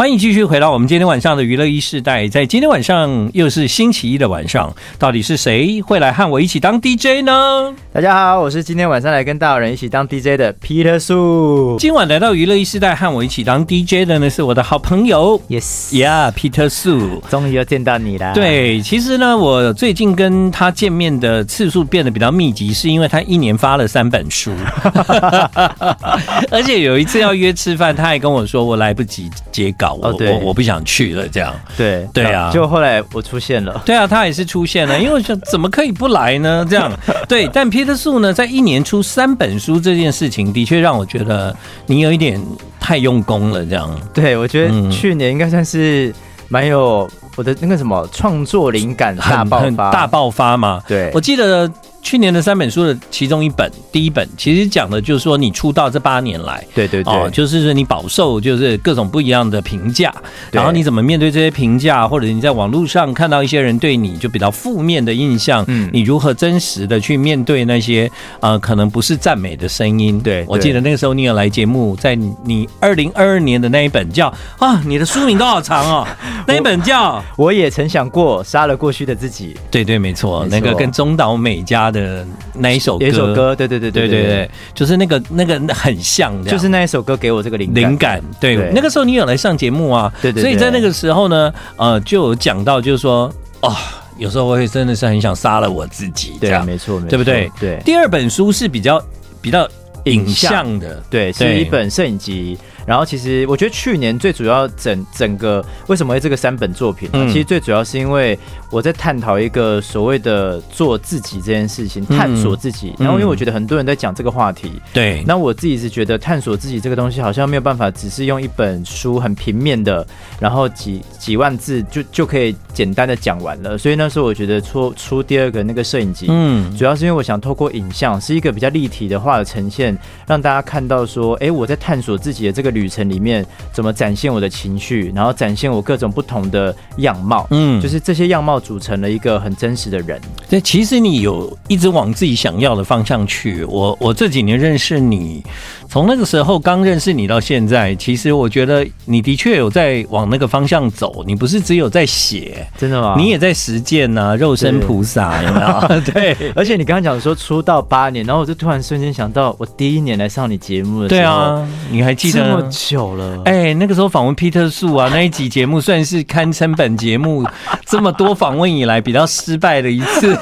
欢迎继续回到我们今天晚上的娱乐一世代，在今天晚上又是星期一的晚上，到底是谁会来和我一起当 DJ 呢？大家好，我是今天晚上来跟大人一起当 DJ 的 Peter Su。今晚来到娱乐一世代和我一起当 DJ 的呢，是我的好朋友，Yes，Yeah，Peter Su，终于又见到你了。对，其实呢，我最近跟他见面的次数变得比较密集，是因为他一年发了三本书，而且有一次要约吃饭，他还跟我说我来不及截稿。我、哦、我我不想去了，这样对对啊，就后来我出现了，对啊，他也是出现了，因为我想怎么可以不来呢？这样 对，但 Peter Su 呢，在一年出三本书这件事情，的确让我觉得你有一点太用功了，这样。对，我觉得去年应该算是蛮有我的那个什么创作灵感大爆发，大爆发嘛。对，我记得。去年的三本书的其中一本，第一本其实讲的就是说你出道这八年来，对对对，哦，就是说你饱受就是各种不一样的评价，然后你怎么面对这些评价，或者你在网络上看到一些人对你就比较负面的印象，嗯，你如何真实的去面对那些呃可能不是赞美的声音？对，我记得那个时候你有来节目，在你二零二二年的那一本叫啊，你的书名都好长哦，那一本叫我也曾想过杀了过去的自己，对对没错，那个跟中岛美嘉。的那一首歌，一首歌，对对对对对对，就是那个那个很像，就是那一首歌给我这个灵灵感。对，那个时候你有来上节目啊，对对，所以在那个时候呢，呃，就有讲到，就是说，哦，有时候我会真的是很想杀了我自己，对，没错，对不对？对。第二本书是比较比较影像的，对，是一本摄影集。然后其实我觉得去年最主要整整个为什么会这个三本作品呢？其实最主要是因为我在探讨一个所谓的做自己这件事情，探索自己。然后因为我觉得很多人在讲这个话题，对。那我自己是觉得探索自己这个东西好像没有办法，只是用一本书很平面的，然后几几万字就就可以简单的讲完了。所以那时候我觉得出出第二个那个摄影集，嗯，主要是因为我想透过影像是一个比较立体的画的呈现，让大家看到说，哎，我在探索自己的这个旅程里面怎么展现我的情绪，然后展现我各种不同的样貌，嗯，就是这些样貌组成了一个很真实的人。对，其实你有一直往自己想要的方向去。我我这几年认识你，从那个时候刚认识你到现在，其实我觉得你的确有在往那个方向走。你不是只有在写，真的吗？你也在实践呢，肉身菩萨有没有？对，而且你刚刚讲说出道八年，然后我就突然瞬间想到，我第一年来上你节目的时候，对啊，你还记得这么久？了，哎，那个时候访问 Peter Su 啊，那一集节目算是堪称本节目这么多访问以来比较失败的一次。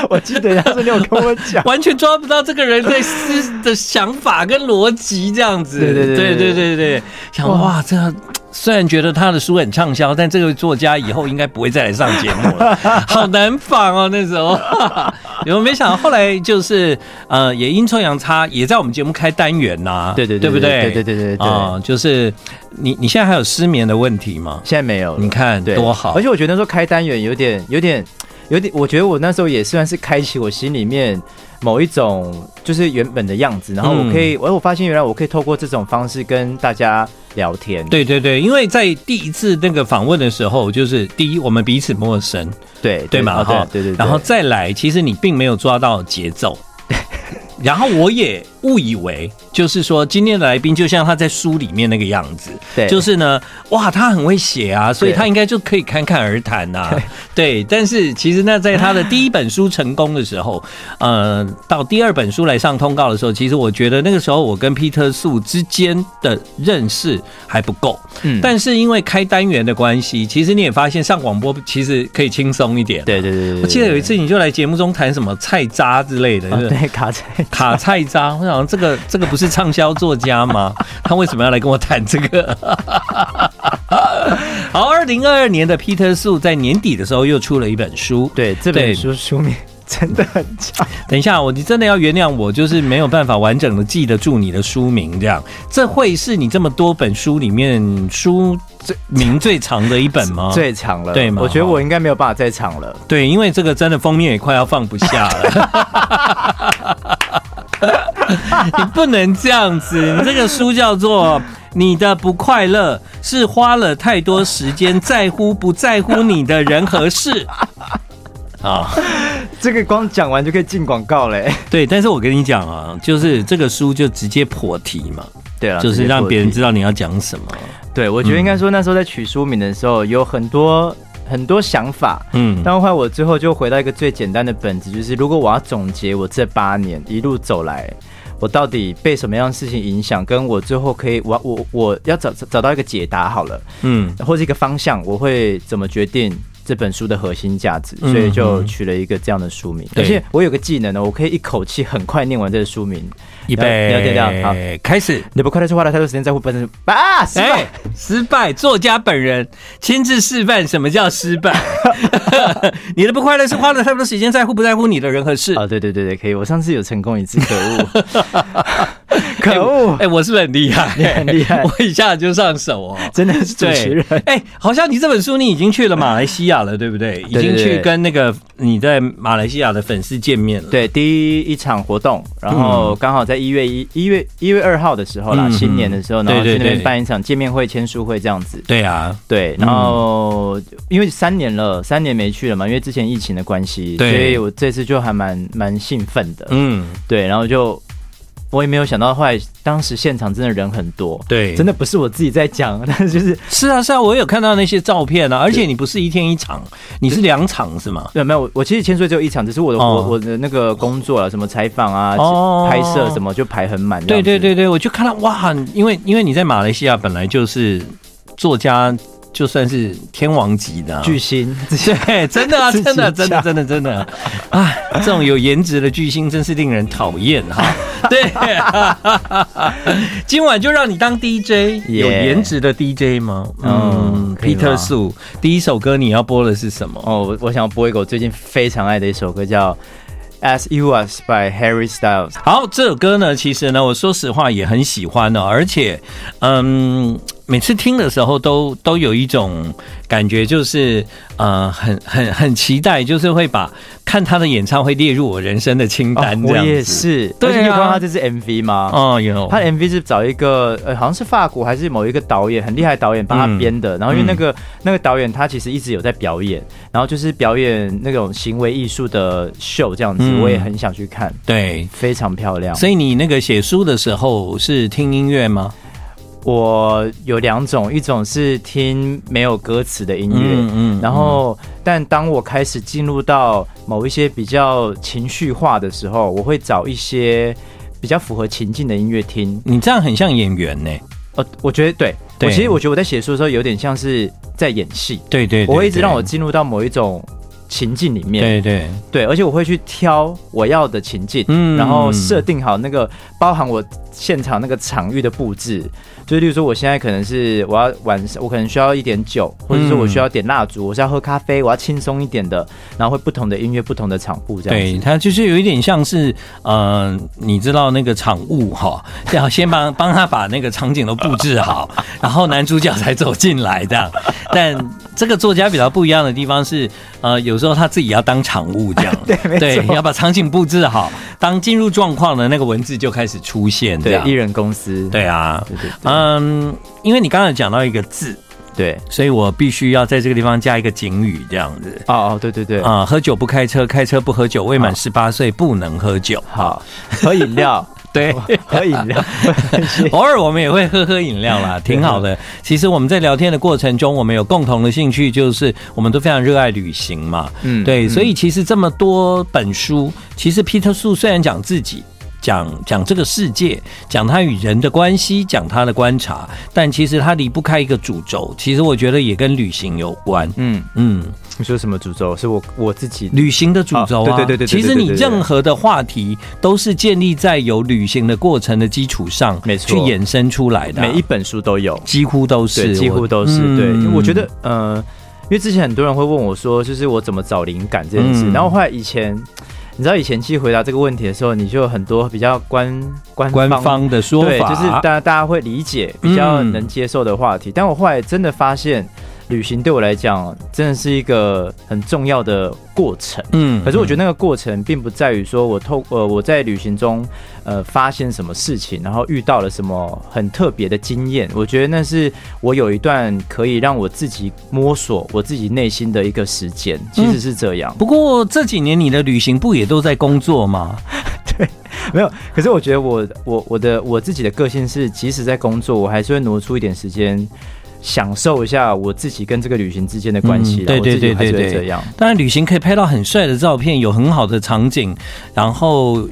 我记得当时你有跟我讲，完全抓不到这个人对思的想法跟逻辑这样子。对对对对对对对，想哇，这样。虽然觉得他的书很畅销，但这个作家以后应该不会再来上节目了，好难仿哦。那时候，有没想到后来就是呃，也阴错阳差，也在我们节目开单元呐、啊，对对对，对不对？对对对对对啊、呃，就是你你现在还有失眠的问题吗？现在没有，你看多好。而且我觉得说开单元有点有点有点，我觉得我那时候也算是开启我心里面。某一种就是原本的样子，然后我可以，我、嗯、我发现原来我可以透过这种方式跟大家聊天。对对对，因为在第一次那个访问的时候，就是第一我们彼此陌生，对对嘛哈，对对，然后再来，其实你并没有抓到节奏，然后我也。误以为就是说，今天的来宾就像他在书里面那个样子，对，就是呢，哇，他很会写啊，所以他应该就可以侃侃而谈呐，对。但是其实那，在他的第一本书成功的时候，呃，到第二本书来上通告的时候，其实我觉得那个时候我跟 Peter Su 之间的认识还不够，嗯。但是因为开单元的关系，其实你也发现上广播其实可以轻松一点，对对对对。我记得有一次你就来节目中谈什么菜渣之类的，对，卡菜卡菜渣。这个这个不是畅销作家吗？他为什么要来跟我谈这个？好，二零二二年的 Peter Su 在年底的时候又出了一本书，对，这本书书名真的很长。等一下，我你真的要原谅我，就是没有办法完整的记得住你的书名，这样这会是你这么多本书里面书最名最长的一本吗？最长了，对吗？我觉得我应该没有办法再长了。对，因为这个真的封面也快要放不下了。你不能这样子，你这个书叫做《你的不快乐是花了太多时间在乎不在乎你的人和事》啊，这个光讲完就可以进广告嘞。对，但是我跟你讲啊，就是这个书就直接破题嘛。对啊，就是让别人知道你要讲什么。对，我觉得应该说那时候在取书名的时候有很多很多想法，嗯，但后来我最后就回到一个最简单的本质，就是如果我要总结我这八年一路走来，我到底被什么样的事情影响，跟我最后可以我我我要找找到一个解答好了，嗯，或者一个方向，我会怎么决定？这本书的核心价值，所以就取了一个这样的书名。嗯、而且我有个技能呢，我可以一口气很快念完这个书名。预备，好，开始。你不快乐是花了太多时间在乎本身啊，失败，失败。作家本人亲自示范什么叫失败。你的不快乐是花了太多时间在乎不在乎你的人和事。哦，对对对对，可以。我上次有成功一次，可恶，可恶。哎，我是不是很厉害？你很厉害，我一下子就上手哦，真的是主持人。哎，好像你这本书你已经去了马来西亚了，对不对？已经去跟那个你在马来西亚的粉丝见面了。对，第一场活动，然后刚好在。一月一一月一月二号的时候啦，嗯、新年的时候，然后去那边办一场见面会、签书会这样子。对啊，对，然后、嗯、因为三年了，三年没去了嘛，因为之前疫情的关系，所以我这次就还蛮蛮兴奋的。嗯，对，然后就。我也没有想到，后来当时现场真的人很多，对，真的不是我自己在讲，但是就是是啊是啊，我有看到那些照片啊，而且你不是一天一场，你是两场是吗？对，没有，我其实签书只有一场，只是我的我我的那个工作啊，什么采访啊、拍摄什么就排很满。对对对对，我就看到哇，因为因为你在马来西亚本来就是作家。就算是天王级的巨星，对，真的啊，真的，真的，真的，真的，啊，这种有颜值的巨星真是令人讨厌哈。对，今晚就让你当 DJ，有颜值的 DJ 吗？嗯，Peter Su，第一首歌你要播的是什么？哦，我我想要播一个我最近非常爱的一首歌，叫。As You Was by Harry Styles。好，这首歌呢，其实呢，我说实话也很喜欢的，而且，嗯，每次听的时候都都有一种感觉，就是呃，很很很期待，就是会把看他的演唱会列入我人生的清单。我也是，对啊，你有看他这支 MV 吗？哦，有。他的 MV 是找一个呃，好像是法国还是某一个导演，很厉害的导演帮他编的。然后因为那个那个导演他其实一直有在表演，然后就是表演那种行为艺术的秀这样子。我也很想去看，对，非常漂亮。所以你那个写书的时候是听音乐吗？我有两种，一种是听没有歌词的音乐，嗯，嗯，然后但当我开始进入到某一些比较情绪化的时候，我会找一些比较符合情境的音乐听。你这样很像演员呢？呃，我觉得对，我其实我觉得我在写书的时候有点像是在演戏，对对，对，对，我会一直让我进入到某一种。情境里面，对对对，而且我会去挑我要的情境，嗯，然后设定好那个包含我现场那个场域的布置，就是例如说我现在可能是我要晚上，我可能需要一点酒，或者说我需要点蜡烛，我是要喝咖啡，我要轻松一点的，然后会不同的音乐，不同的场布这样子。对，它就是有一点像是，呃，你知道那个场务哈，要先帮帮他把那个场景都布置好，然后男主角才走进来这样，但。这个作家比较不一样的地方是，呃，有时候他自己要当场务这样，对，对，要把场景布置好，当进入状况的那个文字就开始出现，对，艺人公司，对啊，对对对，嗯，因为你刚才讲到一个字，对，所以我必须要在这个地方加一个警语，这样子，哦哦，对对对，啊、呃，喝酒不开车，开车不喝酒，未满十八岁不能喝酒，好，喝饮料。对，喝饮料，偶尔我们也会喝喝饮料啦，挺好的。其实我们在聊天的过程中，我们有共同的兴趣，就是我们都非常热爱旅行嘛。嗯，对，所以其实这么多本书，其实 Peter Su 虽然讲自己。讲讲这个世界，讲他与人的关系，讲他的观察，但其实他离不开一个主轴。其实我觉得也跟旅行有关。嗯嗯，你说什么主轴？是我我自己旅行的主轴啊？对对对对。其实你任何的话题都是建立在有旅行的过程的基础上，没错，去衍生出来的。每一本书都有，几乎都是，几乎都是。对，我觉得，呃，因为之前很多人会问我说，就是我怎么找灵感这件事。然后后来以前。你知道以前去回答这个问题的时候，你就有很多比较官官官方的说法，对，就是大家大家会理解、比较能接受的话题。嗯、但我后来真的发现，旅行对我来讲真的是一个很重要的过程。嗯，可是我觉得那个过程并不在于说我透呃我在旅行中呃发现什么事情，然后遇到了什么很特别的经验。我觉得那是我有一段可以让我自己摸索我自己内心的一个时间。其实是这样。嗯、不过这几年你的旅行不也都在工作吗？对，没有。可是我觉得我我我的我自己的个性是，即使在工作，我还是会挪出一点时间。享受一下我自己跟这个旅行之间的关系。对对对对对，这样。当然，旅行可以拍到很帅的照片，有很好的场景，然后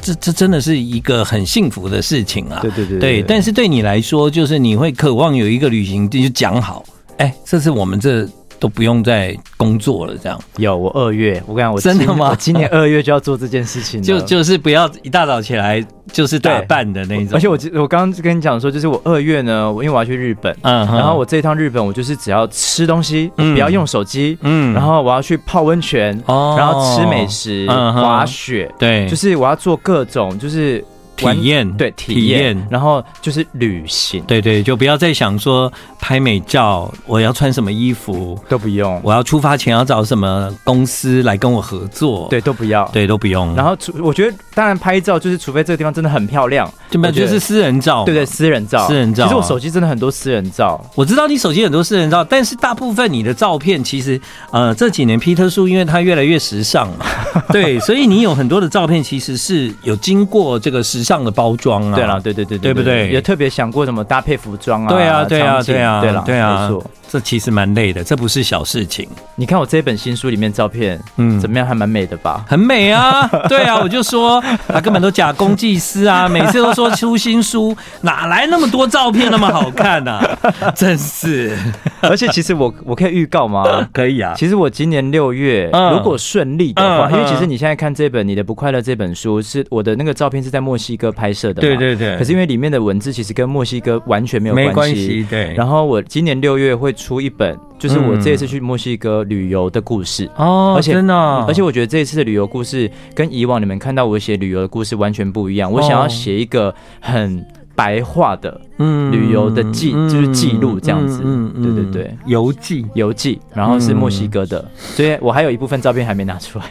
这这真的是一个很幸福的事情啊！对对对对。但是对你来说，就是你会渴望有一个旅行就讲好，哎，这是我们这。都不用再工作了，这样。有我二月，我跟你讲，我真的吗？我今年二月就要做这件事情，就就是不要一大早起来就是打扮的那种。而且我我刚刚跟你讲说，就是我二月呢，我因为我要去日本，嗯，然后我这一趟日本，我就是只要吃东西，嗯、不要用手机，嗯，然后我要去泡温泉，哦，然后吃美食，嗯、滑雪，对，就是我要做各种，就是。体验对体验，然后就是旅行，对对，就不要再想说拍美照，我要穿什么衣服都不用，我要出发前要找什么公司来跟我合作，对都不要，对都不用。然后除我觉得，当然拍照就是除非这个地方真的很漂亮，就没有就是私人照，对对，私人照，私人照。其实我手机真的很多私人照，我知道你手机很多私人照，但是大部分你的照片其实呃这几年 Peter 树因为它越来越时尚嘛，对，所以你有很多的照片其实是有经过这个时尚的包装啊。对了，对对对对，对不对？也特别想过怎么搭配服装啊？对啊，对啊，对啊，对了，对啊，没错。这其实蛮累的，这不是小事情。你看我这本新书里面照片，嗯，怎么样？还蛮美的吧？很美啊！对啊，我就说他根本都假公济私啊！每次都说出新书，哪来那么多照片那么好看呢？真是！而且其实我我可以预告吗？可以啊。其实我今年六月如果顺利的话，因为其实你现在看这本《你的不快乐》这本书，是我的那个照片是在墨西哥拍摄的，对对对。可是因为里面的文字其实跟墨西哥完全没有关系，对。然后我今年六月会。出一本，就是我这一次去墨西哥旅游的故事哦，而且真的，而且我觉得这一次的旅游故事跟以往你们看到我写旅游的故事完全不一样。我想要写一个很白话的，嗯，旅游的记，就是记录这样子，嗯，对对对，游记，游记，然后是墨西哥的，所以我还有一部分照片还没拿出来。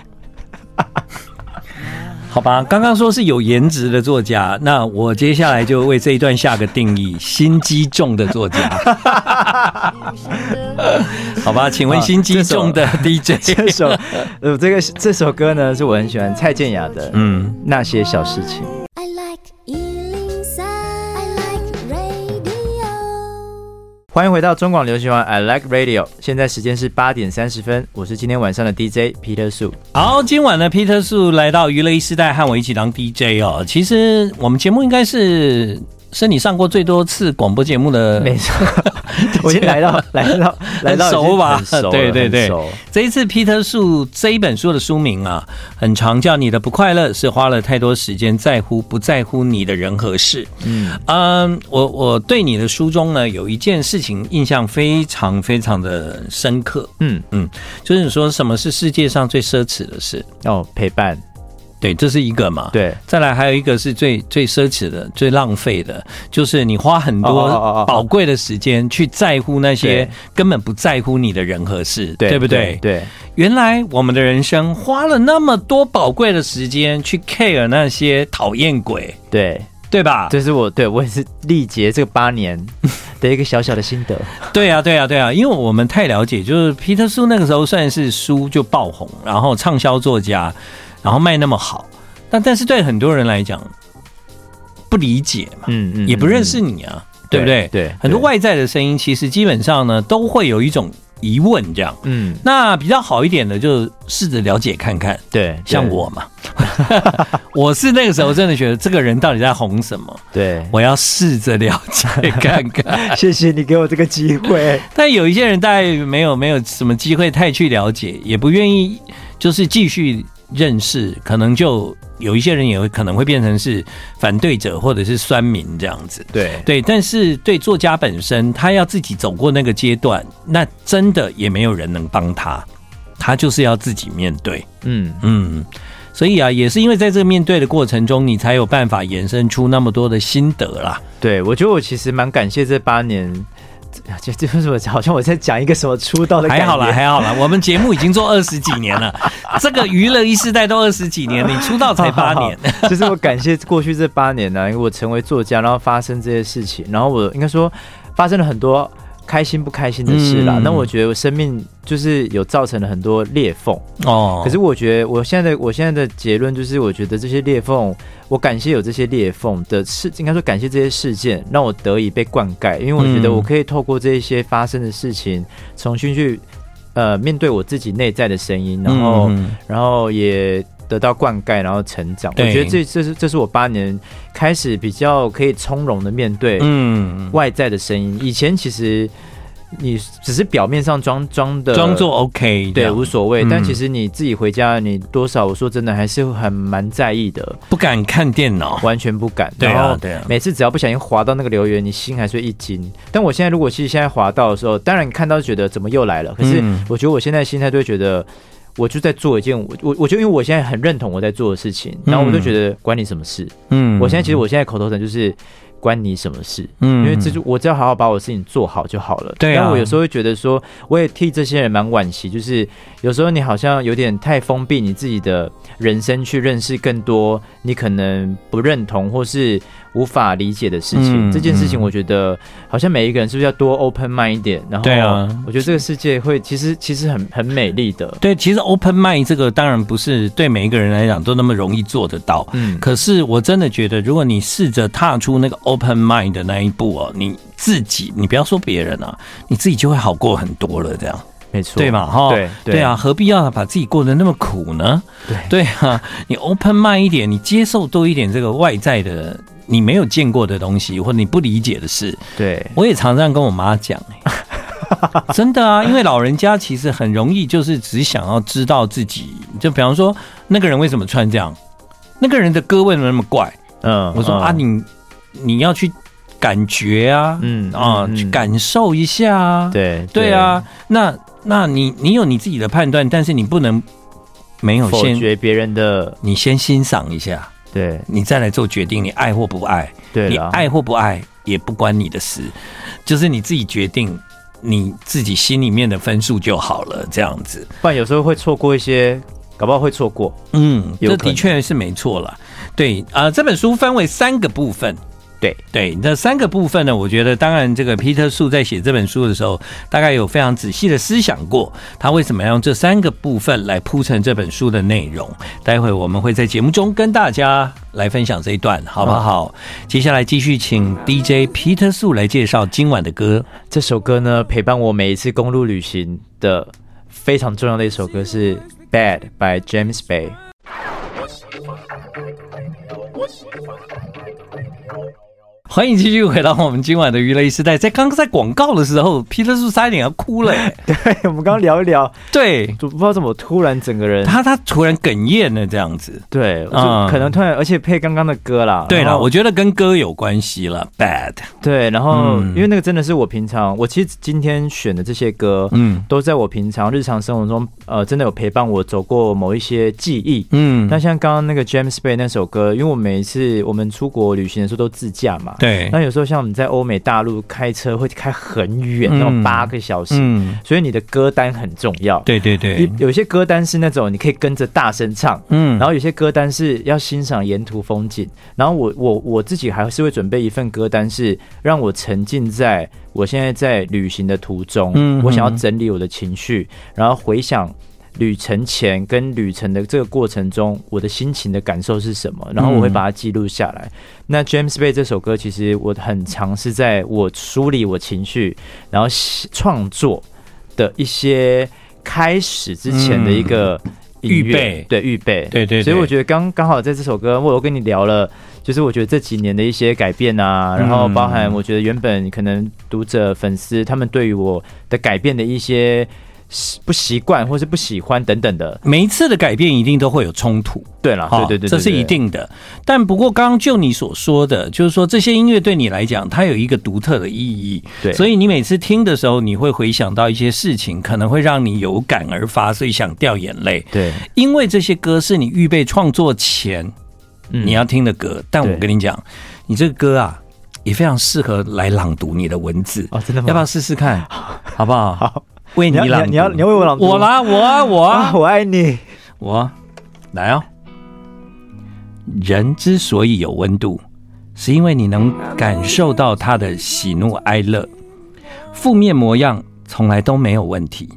好吧，刚刚说是有颜值的作家，那我接下来就为这一段下个定义：心机重的作家。好吧，请问心机重的 DJ 这首，呃，这个这首歌呢，是我很喜欢蔡健雅的，嗯，那些小事情。欢迎回到中广流行网，I Like Radio。现在时间是八点三十分，我是今天晚上的 DJ Peter 树。好，今晚的 Peter 树来到娱乐一时代，和我一起当 DJ 哦。其实我们节目应该是。是你上过最多次广播节目的，没错，我已经来到来到来到熟吧？熟对对对，这一次 Peter 树这一本书的书名啊，很长，叫《你的不快乐是花了太多时间在乎不在乎你的人和事》。嗯嗯，我我对你的书中呢，有一件事情印象非常非常的深刻。嗯嗯，就是你说什么是世界上最奢侈的事？哦，陪伴。对，这是一个嘛？对，再来还有一个是最最奢侈的、最浪费的，就是你花很多宝贵的时间去在乎那些根本不在乎你的人和事，对，对不对？对，原来我们的人生花了那么多宝贵的时间去 care 那些讨厌鬼，对对吧？这是我对我也是历劫这个八年 的一个小小的心得。对啊，对啊，对啊，因为我们太了解，就是 Peter 树那个时候算是书就爆红，然后畅销作家。然后卖那么好，但但是对很多人来讲不理解嘛，嗯嗯，也不认识你啊，对不对？对，很多外在的声音，其实基本上呢都会有一种疑问，这样，嗯，那比较好一点的，就试着了解看看，对，像我嘛，我是那个时候真的觉得这个人到底在红什么？对，我要试着了解看看。谢谢你给我这个机会，但有一些人大概没有没有什么机会太去了解，也不愿意，就是继续。认识可能就有一些人也会可能会变成是反对者或者是酸民这样子，对对，但是对作家本身，他要自己走过那个阶段，那真的也没有人能帮他，他就是要自己面对，嗯嗯，所以啊，也是因为在这个面对的过程中，你才有办法延伸出那么多的心得啦。对，我觉得我其实蛮感谢这八年。就 就是我好像我在讲一个什么出道的，还好啦，还好啦。我们节目已经做二十几年了，这个娱乐一世代都二十几年，你出道才八年。好好，就是我感谢过去这八年呢，因为我成为作家，然后发生这些事情，然后我应该说发生了很多开心不开心的事啦。嗯、那我觉得我生命就是有造成了很多裂缝哦。可是我觉得我现在的我现在的结论就是，我觉得这些裂缝，我感谢有这些裂缝的事，应该说感谢这些事件，让我得以被灌溉。因为我觉得我可以透过这些发生的事情，重新去呃面对我自己内在的声音，然后、嗯、然后也得到灌溉，然后成长。我觉得这这是这是我八年开始比较可以从容的面对嗯外在的声音。嗯、以前其实。你只是表面上装装的，装作 OK，对，无所谓。嗯、但其实你自己回家，你多少，我说真的，还是很蛮在意的，不敢看电脑，完全不敢。对啊，对啊。每次只要不小心滑到那个留言，你心还是会一惊。但我现在如果其实现在滑到的时候，当然你看到觉得怎么又来了，可是我觉得我现在心态都会觉得，我就在做一件我我我就因为我现在很认同我在做的事情，然后我就觉得关你什么事。嗯，我现在其实我现在口头禅就是。关你什么事？嗯，因为这就我只要好好把我的事情做好就好了。对啊，但我有时候会觉得说，我也替这些人蛮惋惜，就是有时候你好像有点太封闭你自己的人生，去认识更多你可能不认同或是。无法理解的事情，嗯、这件事情我觉得好像每一个人是不是要多 open mind 一点？然后，对啊，我觉得这个世界会其实其实很很美丽的。对，其实 open mind 这个当然不是对每一个人来讲都那么容易做得到。嗯，可是我真的觉得，如果你试着踏出那个 open mind 的那一步哦，你自己，你不要说别人啊，你自己就会好过很多了。这样，没错，对嘛？哈，对对啊，何必要把自己过得那么苦呢？对对啊，你 open mind 一点，你接受多一点这个外在的。你没有见过的东西，或者你不理解的事，对，我也常常跟我妈讲，真的啊，因为老人家其实很容易就是只想要知道自己，就比方说那个人为什么穿这样，那个人的歌为什么那么怪，嗯，我说啊，你你要去感觉啊，嗯啊，去感受一下啊，对对啊，那那你你有你自己的判断，但是你不能没有先否决别人的，你先欣赏一下。对，你再来做决定，你爱或不爱，对，你爱或不爱也不关你的事，就是你自己决定你自己心里面的分数就好了，这样子。不然有时候会错过一些，搞不好会错过。嗯，这的确是没错了。对啊，呃，这本书分为三个部分。对对，那三个部分呢，我觉得当然，这个皮特树在写这本书的时候，大概有非常仔细的思想过，他为什么要用这三个部分来铺成这本书的内容。待会我们会在节目中跟大家来分享这一段，好不好？嗯、接下来继续请 DJ 皮特树来介绍今晚的歌。这首歌呢，陪伴我每一次公路旅行的非常重要的一首歌是《Bad》by James Bay。欢迎继续回到我们今晚的娱乐时代。在刚刚在广告的时候，皮特叔差一点要哭了。对，我们刚刚聊一聊，对，就不知道怎么突然整个人，他他突然哽咽了这样子。对，嗯，可能突然，而且配刚刚的歌啦。对了，我觉得跟歌有关系了。Bad。对，然后因为那个真的是我平常，我其实今天选的这些歌，嗯，都在我平常日常生活中，呃，真的有陪伴我走过某一些记忆。嗯，那像刚刚那个 James Bay 那首歌，因为我每一次我们出国旅行的时候都自驾嘛。对，那有时候像我们在欧美大陆开车会开很远，那种八个小时，嗯，所以你的歌单很重要。对对对，有些歌单是那种你可以跟着大声唱，嗯，然后有些歌单是要欣赏沿途风景。然后我我我自己还是会准备一份歌单，是让我沉浸在我现在在旅行的途中，嗯，我想要整理我的情绪，然后回想。旅程前跟旅程的这个过程中，我的心情的感受是什么？然后我会把它记录下来。嗯、那 James Bay 这首歌，其实我很尝试在我梳理我情绪，然后创作的一些开始之前的一个预备，对预备，对，对对。所以我觉得刚刚好在这首歌，我有跟你聊了，就是我觉得这几年的一些改变啊，然后包含我觉得原本可能读者粉丝他们对于我的改变的一些。不习惯或是不喜欢等等的，每一次的改变一定都会有冲突。对了，对对对，这是一定的。但不过，刚刚就你所说的，就是说这些音乐对你来讲，它有一个独特的意义。对，所以你每次听的时候，你会回想到一些事情，可能会让你有感而发，所以想掉眼泪。对，因为这些歌是你预备创作前你要听的歌。但我跟你讲，你这个歌啊，也非常适合来朗读你的文字。哦，真的吗？要不要试试看？好不好？好。为你朗读，你要你要为我朗读，我啦，我啊，我啊，我爱你，我来哦。人之所以有温度，是因为你能感受到他的喜怒哀乐。负面模样从来都没有问题，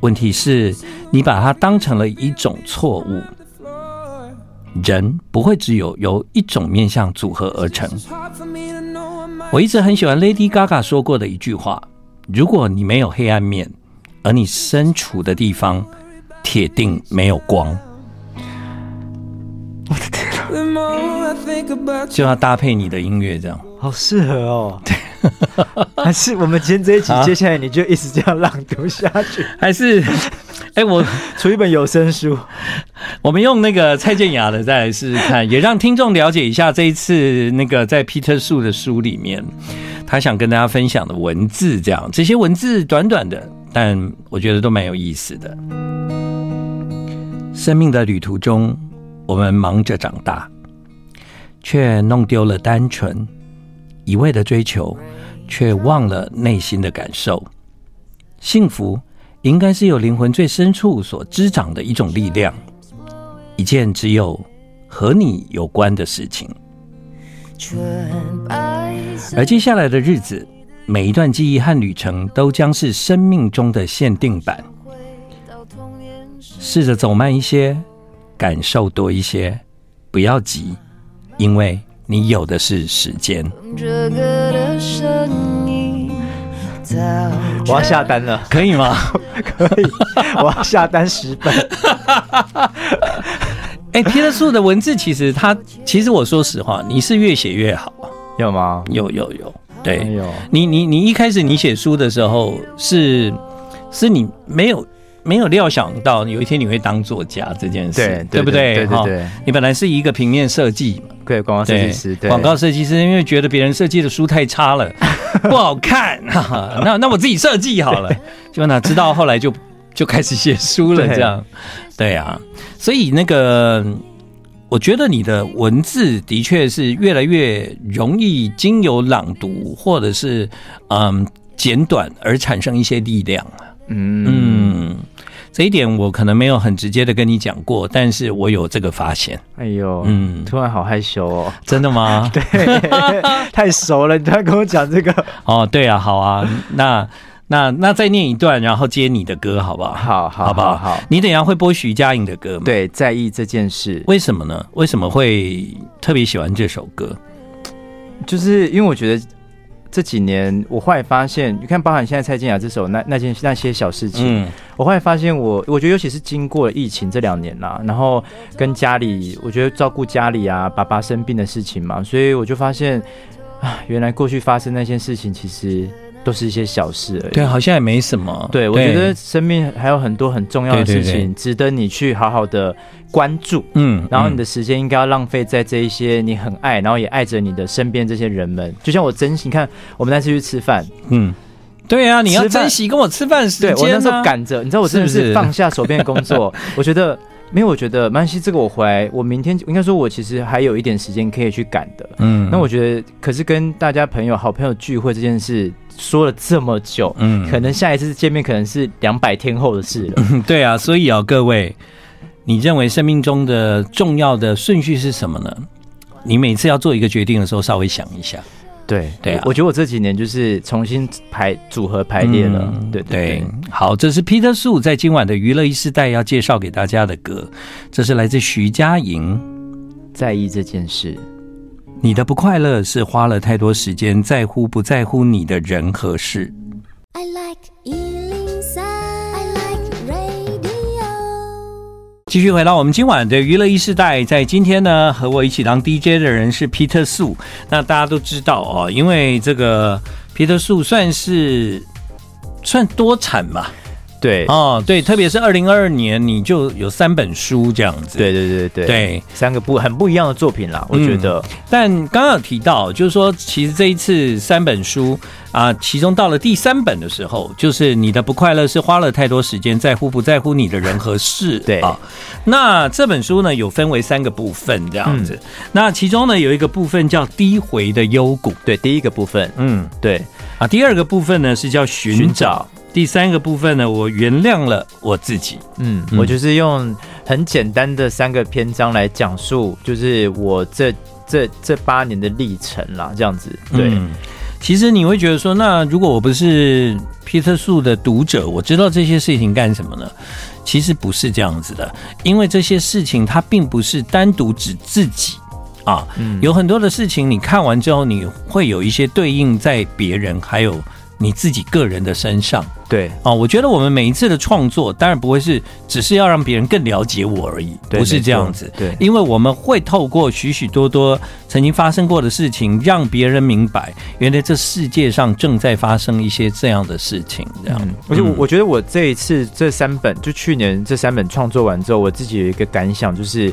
问题是你把它当成了一种错误。人不会只有由一种面相组合而成。我一直很喜欢 Lady Gaga 说过的一句话：如果你没有黑暗面，而你身处的地方铁定没有光。我的天啊！就要搭配你的音乐，这样好适合哦。对。还是我们今天这一集，接下来你就一直这样朗读下去？还是，哎、欸，我 出一本有声书，我们用那个蔡健雅的再来试试看，也让听众了解一下这一次那个在 Peter 树的书里面，他想跟大家分享的文字，这样这些文字短短的，但我觉得都蛮有意思的。生命的旅途中，我们忙着长大，却弄丢了单纯。一味的追求，却忘了内心的感受。幸福应该是由灵魂最深处所滋长的一种力量，一件只有和你有关的事情。而接下来的日子，每一段记忆和旅程都将是生命中的限定版。试着走慢一些，感受多一些，不要急，因为。你有的是时间。我要下单了，可以吗？可以，我要下单十本。哎，Peter 树的文字其实他，其实我说实话，你是越写越好，有吗？有有有，对，有。你你你一开始你写书的时候是，是你没有。没有料想到有一天你会当作家这件事，对，对不对？对对对，你本来是一个平面设计嘛，对，广告设计师，对，广告设计师，因为觉得别人设计的书太差了，不好看，那那我自己设计好了，就哪知道后来就就开始写书了，这样，对啊，所以那个我觉得你的文字的确是越来越容易经由朗读或者是嗯简短而产生一些力量，嗯嗯。这一点我可能没有很直接的跟你讲过，但是我有这个发现。哎呦，嗯，突然好害羞哦。真的吗？对，太熟了，你突然跟我讲这个。哦，对啊，好啊，那那那再念一段，然后接你的歌，好不好？好，好，好不好？好。你等一下会播徐佳莹的歌吗？对，在意这件事，为什么呢？为什么会特别喜欢这首歌？就是因为我觉得。这几年，我后来发现，你看，包含现在蔡健雅这首那那件那些小事情，嗯、我后来发现我，我我觉得尤其是经过了疫情这两年啦，然后跟家里，我觉得照顾家里啊，爸爸生病的事情嘛，所以我就发现啊，原来过去发生那些事情，其实。都是一些小事而已，对，好像也没什么。对，我觉得生命还有很多很重要的事情，值得你去好好的关注。嗯，然后你的时间应该要浪费在这一些你很爱，然后也爱着你的身边这些人们。就像我珍惜，你看我们那次去吃饭，嗯，对啊，你要珍惜跟我吃饭时间。对，我那时候赶着，你知道我真的是放下手边的工作，我觉得。没有，我觉得曼西。这个我回来，我明天应该说，我其实还有一点时间可以去赶的。嗯，那我觉得，可是跟大家朋友、好朋友聚会这件事说了这么久，嗯，可能下一次见面可能是两百天后的事了。嗯，对啊，所以啊，各位，你认为生命中的重要的顺序是什么呢？你每次要做一个决定的时候，稍微想一下。对对啊，我觉得我这几年就是重新排组合排列了。嗯、对对，对，好，这是 Peter 树在今晚的娱乐一世代要介绍给大家的歌，这是来自徐佳莹。在意这件事，你的不快乐是花了太多时间在乎不在乎你的人和事。I like 继续回到我们今晚的娱乐一世代，在今天呢，和我一起当 DJ 的人是 Peter 树。那大家都知道哦，因为这个 Peter 树算是算多产嘛。对哦，对，特别是二零二二年，你就有三本书这样子。对对对对对，三个不很不一样的作品啦，我觉得。嗯、但刚刚有提到，就是说，其实这一次三本书啊，其中到了第三本的时候，就是你的不快乐是花了太多时间在乎不在乎你的人和事。对啊，那这本书呢，有分为三个部分这样子。嗯、那其中呢，有一个部分叫低回的幽谷。对，第一个部分，嗯，对啊，第二个部分呢是叫寻找。第三个部分呢，我原谅了我自己。嗯，我就是用很简单的三个篇章来讲述，就是我这这这八年的历程啦，这样子。对，嗯、其实你会觉得说，那如果我不是皮特树的读者，我知道这些事情干什么呢？其实不是这样子的，因为这些事情它并不是单独指自己啊，嗯，有很多的事情你看完之后，你会有一些对应在别人还有。你自己个人的身上，对啊，我觉得我们每一次的创作，当然不会是只是要让别人更了解我而已，不是这样子。对，因为我们会透过许许多多曾经发生过的事情，让别人明白，原来这世界上正在发生一些这样的事情。这样，而且我我觉得我这一次这三本，就去年这三本创作完之后，我自己有一个感想，就是。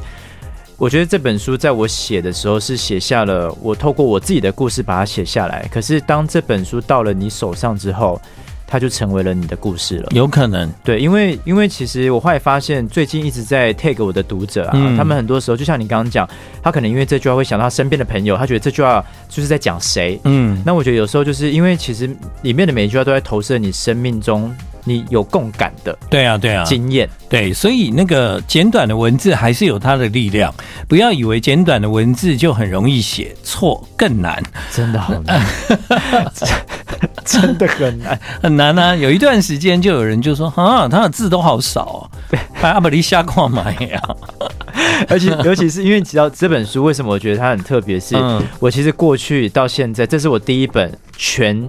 我觉得这本书在我写的时候是写下了我透过我自己的故事把它写下来。可是当这本书到了你手上之后，它就成为了你的故事了。有可能，对，因为因为其实我后来发现，最近一直在 take 我的读者啊，嗯、他们很多时候就像你刚刚讲，他可能因为这句话会想到他身边的朋友，他觉得这句话就是在讲谁。嗯，那我觉得有时候就是因为其实里面的每一句话都在投射你生命中。你有共感的，对啊，对啊，经验，对，所以那个简短的文字还是有它的力量。不要以为简短的文字就很容易写错，更难，真的好难，真的很难，很难啊！有一段时间就有人就说啊，他的字都好少哦，对，还阿不离瞎逛买呀。而且 尤其是因为提到这本书，为什么我觉得它很特别？是我其实过去到现在，这是我第一本全。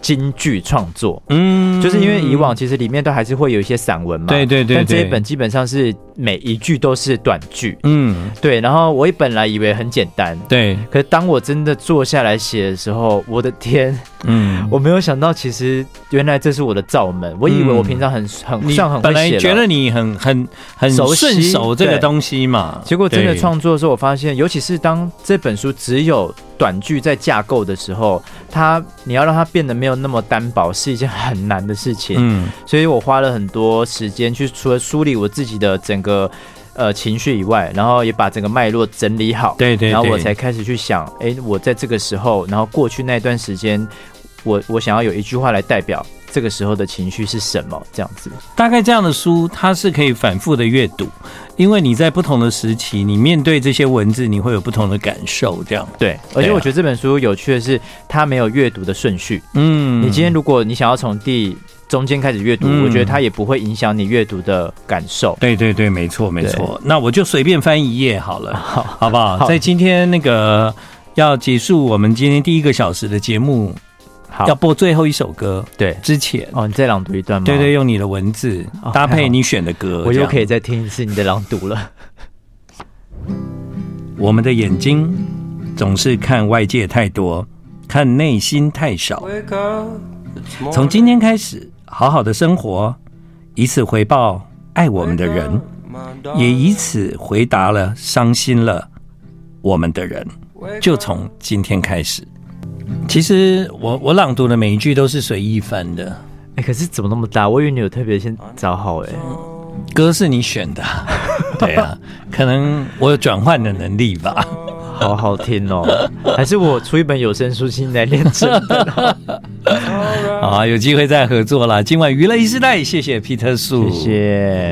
京剧创作，嗯，就是因为以往其实里面都还是会有一些散文嘛，对对对，对，但这一本基本上是每一句都是短句，嗯，对。然后我本来以为很简单，对，可是当我真的坐下来写的时候，我的天，嗯，我没有想到，其实原来这是我的罩门。我以为我平常很很算很本来觉得你很很很熟顺手这个东西嘛，结果真的创作的时候，我发现，尤其是当这本书只有短句在架构的时候，它你要让它变得没有那么单薄，是一件很难的事情。嗯，所以我花了很多时间去，除了梳理我自己的整个呃情绪以外，然后也把整个脉络整理好。对，对对，然后我才开始去想，哎，我在这个时候，然后过去那段时间，我我想要有一句话来代表。这个时候的情绪是什么？这样子，大概这样的书，它是可以反复的阅读，因为你在不同的时期，你面对这些文字，你会有不同的感受。这样对，而且我觉得这本书有趣的是，它没有阅读的顺序。嗯，你今天如果你想要从第中间开始阅读，嗯、我觉得它也不会影响你阅读的感受。对对对，没错没错。那我就随便翻一页好了，好，好不好？好，在今天那个要结束我们今天第一个小时的节目。好，要播最后一首歌，对，之前哦，你再朗读一段吗？对对，用你的文字搭配你选的歌，我又可以再听一次你的朗读了。我们的眼睛总是看外界太多，看内心太少。从今天开始，好好的生活，以此回报爱我们的人，也以此回答了伤心了我们的人。就从今天开始。其实我我朗读的每一句都是随意翻的，哎，可是怎么那么大？我以为你有特别先找好哎，歌是你选的，对啊，可能我有转换的能力吧，好好听哦，还是我出一本有声书信来练真的？好啊，有机会再合作啦。今晚娱乐一时代，谢谢皮特叔，谢谢。